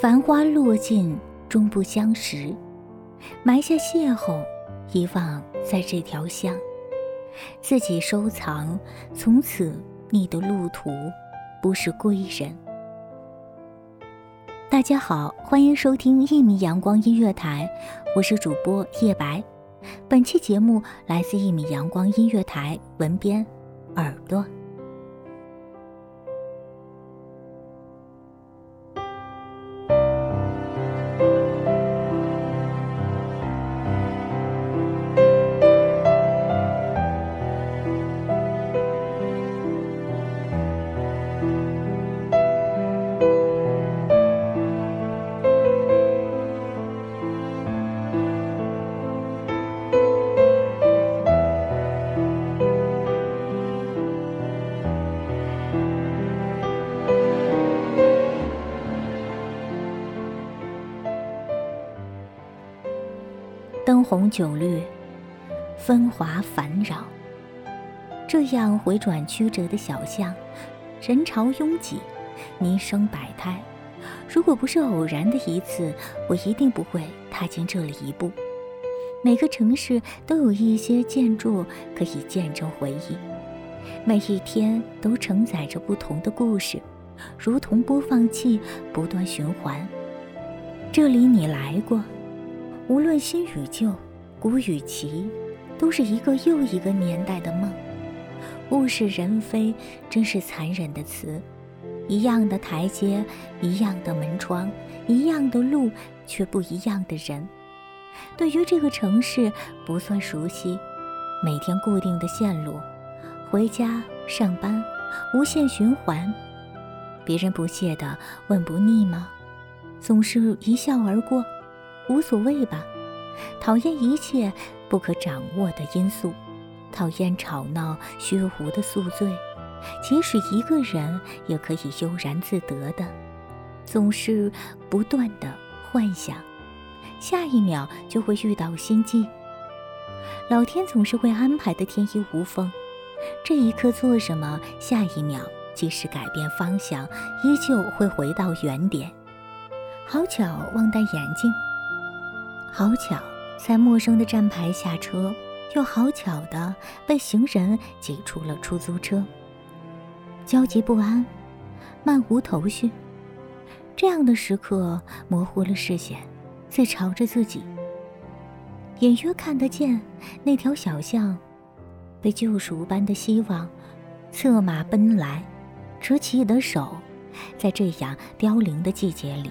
繁花落尽，终不相识。埋下邂逅，遗忘在这条巷。自己收藏，从此你的路途不是归人。大家好，欢迎收听一米阳光音乐台，我是主播叶白。本期节目来自一米阳光音乐台文编耳朵。灯红酒绿，风华烦扰。这样回转曲折的小巷，人潮拥挤，民生百态。如果不是偶然的一次，我一定不会踏进这里一步。每个城市都有一些建筑可以见证回忆，每一天都承载着不同的故事，如同播放器不断循环。这里你来过。无论新与旧，古与奇，都是一个又一个年代的梦。物是人非，真是残忍的词。一样的台阶，一样的门窗，一样的路，却不一样的人。对于这个城市不算熟悉，每天固定的线路，回家、上班，无限循环。别人不屑的问：“不腻吗？”总是一笑而过。无所谓吧，讨厌一切不可掌握的因素，讨厌吵闹虚无的宿醉，即使一个人也可以悠然自得的，总是不断的幻想，下一秒就会遇到心机。老天总是会安排的天衣无缝，这一刻做什么，下一秒即使改变方向，依旧会回到原点。好巧，忘戴眼镜。好巧，在陌生的站牌下车，又好巧的被行人挤出了出租车。焦急不安，漫无头绪。这样的时刻模糊了视线，在朝着自己。隐约看得见那条小巷，被救赎般的希望，策马奔来，折起的手，在这样凋零的季节里，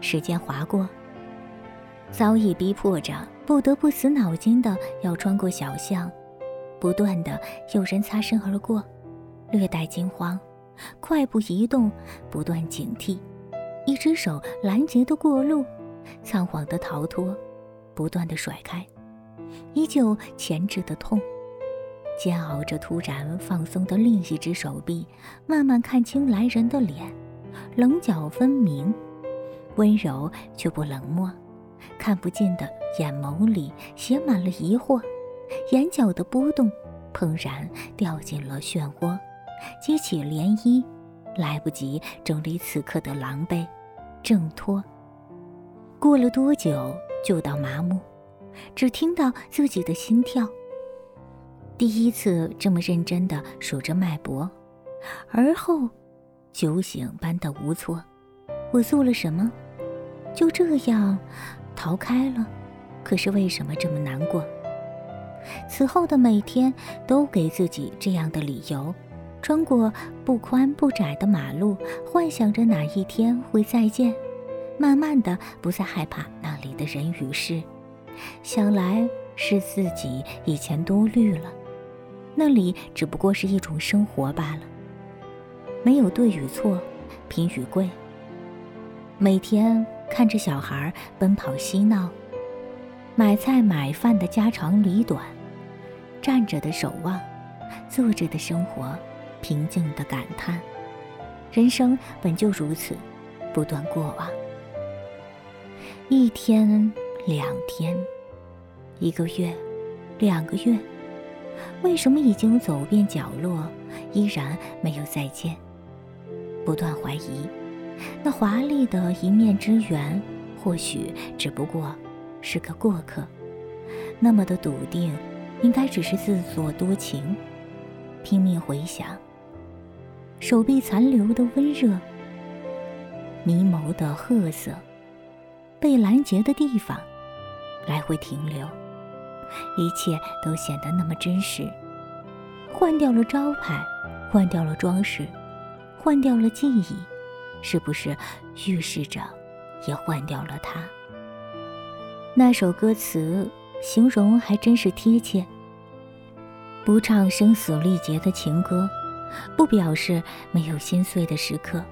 时间划过。早已逼迫着，不得不死脑筋的要穿过小巷，不断的有人擦身而过，略带惊慌，快步移动，不断警惕，一只手拦截的过路，仓皇的逃脱，不断的甩开，依旧前置的痛，煎熬着突然放松的另一只手臂，慢慢看清来人的脸，棱角分明，温柔却不冷漠。看不见的眼眸里写满了疑惑，眼角的波动，怦然掉进了漩涡，激起涟漪，来不及整理此刻的狼狈，挣脱。过了多久，就到麻木，只听到自己的心跳。第一次这么认真的数着脉搏，而后酒醒般的无措。我做了什么？就这样。逃开了，可是为什么这么难过？此后的每天都给自己这样的理由：穿过不宽不窄的马路，幻想着哪一天会再见。慢慢的，不再害怕那里的人与事。想来是自己以前多虑了，那里只不过是一种生活罢了，没有对与错，贫与贵。每天看着小孩奔跑嬉闹，买菜买饭的家长里短，站着的守望，坐着的生活，平静的感叹，人生本就如此，不断过往。一天，两天，一个月，两个月，为什么已经走遍角落，依然没有再见？不断怀疑，那华丽的一面之缘，或许只不过是个过客。那么的笃定，应该只是自作多情。拼命回想，手臂残留的温热，迷眸的褐色。被拦截的地方，来回停留，一切都显得那么真实。换掉了招牌，换掉了装饰，换掉了记忆，是不是预示着也换掉了他？那首歌词形容还真是贴切。不唱声嘶力竭的情歌，不表示没有心碎的时刻，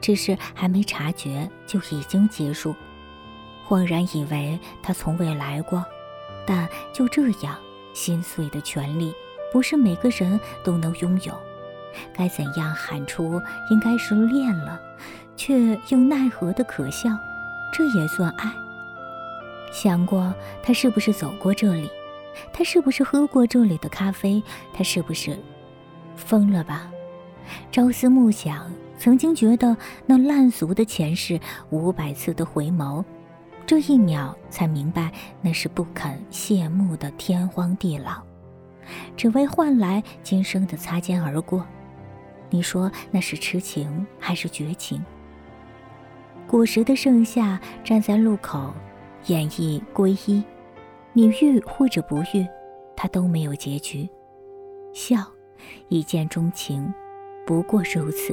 只是还没察觉就已经结束。恍然以为他从未来过，但就这样心碎的权利，不是每个人都能拥有。该怎样喊出？应该是恋了，却又奈何的可笑，这也算爱？想过他是不是走过这里？他是不是喝过这里的咖啡？他是不是疯了吧？朝思暮想，曾经觉得那烂俗的前世，五百次的回眸。这一秒才明白，那是不肯谢幕的天荒地老，只为换来今生的擦肩而过。你说那是痴情还是绝情？古时的盛夏，站在路口，演绎皈依。你遇或者不遇，他都没有结局。笑，一见钟情，不过如此。